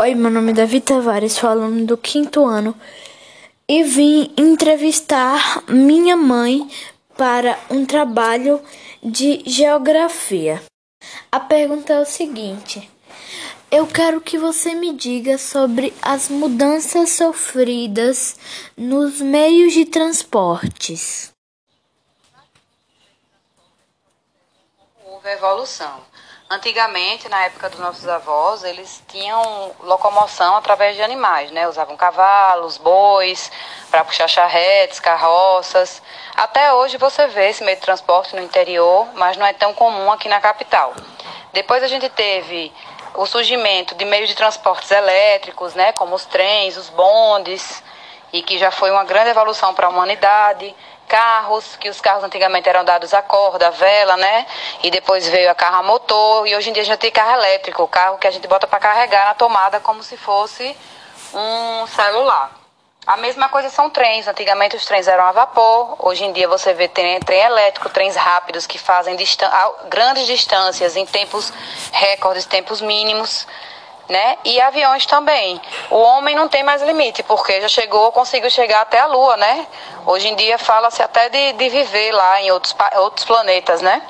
Oi, meu nome é Davi Tavares, sou aluno do quinto ano e vim entrevistar minha mãe para um trabalho de geografia. A pergunta é o seguinte: eu quero que você me diga sobre as mudanças sofridas nos meios de transportes. Houve evolução. Antigamente, na época dos nossos avós, eles tinham locomoção através de animais, né? Usavam cavalos, bois, para puxar charretes, carroças. Até hoje você vê esse meio de transporte no interior, mas não é tão comum aqui na capital. Depois a gente teve o surgimento de meios de transportes elétricos, né? Como os trens, os bondes, e que já foi uma grande evolução para a humanidade carros, que os carros antigamente eram dados a corda, a vela, né? E depois veio a carro a motor e hoje em dia a gente tem carro elétrico, carro que a gente bota para carregar na tomada como se fosse um celular. A mesma coisa são trens. Antigamente os trens eram a vapor. Hoje em dia você vê trem, trem elétrico, trens rápidos que fazem distan grandes distâncias em tempos recordes, tempos mínimos né? E aviões também. O homem não tem mais limite, porque já chegou, conseguiu chegar até a Lua, né? Hoje em dia fala-se até de, de viver lá em outros, outros planetas, né?